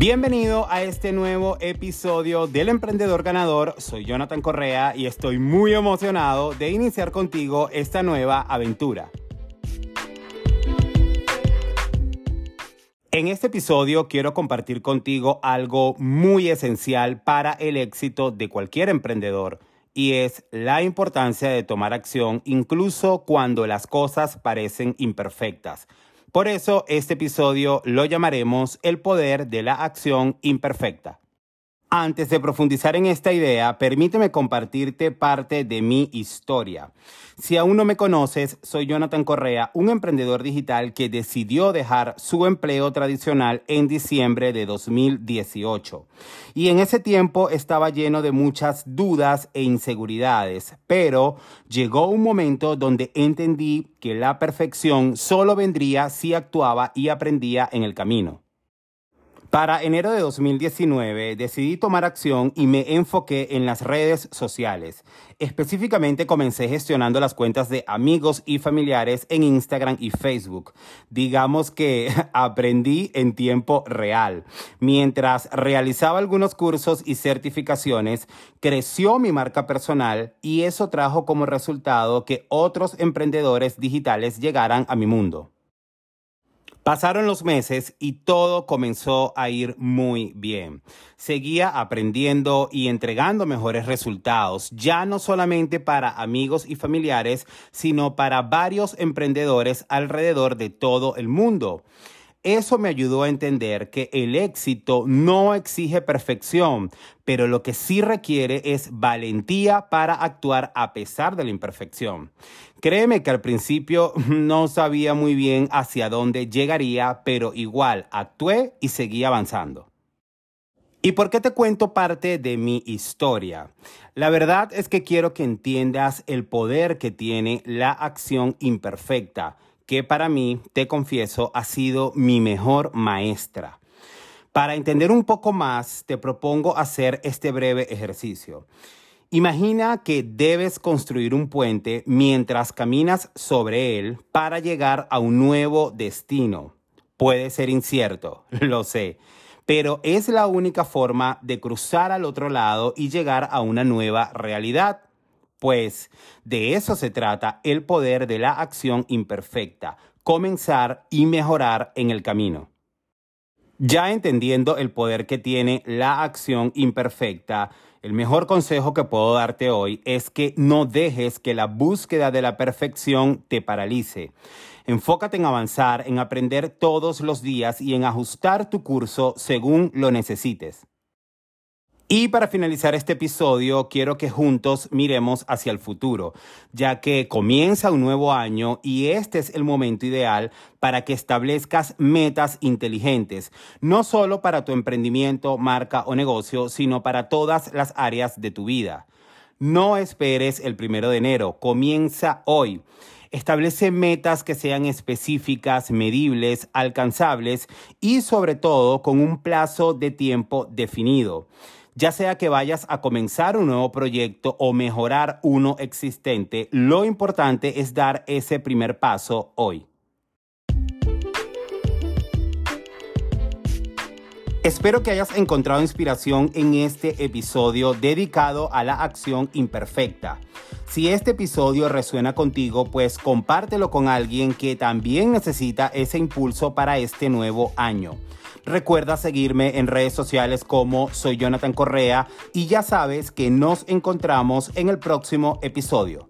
Bienvenido a este nuevo episodio del Emprendedor Ganador. Soy Jonathan Correa y estoy muy emocionado de iniciar contigo esta nueva aventura. En este episodio quiero compartir contigo algo muy esencial para el éxito de cualquier emprendedor y es la importancia de tomar acción incluso cuando las cosas parecen imperfectas. Por eso este episodio lo llamaremos El poder de la acción imperfecta. Antes de profundizar en esta idea, permíteme compartirte parte de mi historia. Si aún no me conoces, soy Jonathan Correa, un emprendedor digital que decidió dejar su empleo tradicional en diciembre de 2018. Y en ese tiempo estaba lleno de muchas dudas e inseguridades, pero llegó un momento donde entendí que la perfección solo vendría si actuaba y aprendía en el camino. Para enero de 2019 decidí tomar acción y me enfoqué en las redes sociales. Específicamente comencé gestionando las cuentas de amigos y familiares en Instagram y Facebook. Digamos que aprendí en tiempo real. Mientras realizaba algunos cursos y certificaciones, creció mi marca personal y eso trajo como resultado que otros emprendedores digitales llegaran a mi mundo. Pasaron los meses y todo comenzó a ir muy bien. Seguía aprendiendo y entregando mejores resultados, ya no solamente para amigos y familiares, sino para varios emprendedores alrededor de todo el mundo. Eso me ayudó a entender que el éxito no exige perfección, pero lo que sí requiere es valentía para actuar a pesar de la imperfección. Créeme que al principio no sabía muy bien hacia dónde llegaría, pero igual actué y seguí avanzando. ¿Y por qué te cuento parte de mi historia? La verdad es que quiero que entiendas el poder que tiene la acción imperfecta que para mí, te confieso, ha sido mi mejor maestra. Para entender un poco más, te propongo hacer este breve ejercicio. Imagina que debes construir un puente mientras caminas sobre él para llegar a un nuevo destino. Puede ser incierto, lo sé, pero es la única forma de cruzar al otro lado y llegar a una nueva realidad. Pues de eso se trata el poder de la acción imperfecta, comenzar y mejorar en el camino. Ya entendiendo el poder que tiene la acción imperfecta, el mejor consejo que puedo darte hoy es que no dejes que la búsqueda de la perfección te paralice. Enfócate en avanzar, en aprender todos los días y en ajustar tu curso según lo necesites. Y para finalizar este episodio, quiero que juntos miremos hacia el futuro, ya que comienza un nuevo año y este es el momento ideal para que establezcas metas inteligentes, no solo para tu emprendimiento, marca o negocio, sino para todas las áreas de tu vida. No esperes el primero de enero, comienza hoy. Establece metas que sean específicas, medibles, alcanzables y sobre todo con un plazo de tiempo definido ya sea que vayas a comenzar un nuevo proyecto o mejorar uno existente, lo importante es dar ese primer paso hoy. Espero que hayas encontrado inspiración en este episodio dedicado a la acción imperfecta. Si este episodio resuena contigo, pues compártelo con alguien que también necesita ese impulso para este nuevo año. Recuerda seguirme en redes sociales como soy Jonathan Correa y ya sabes que nos encontramos en el próximo episodio.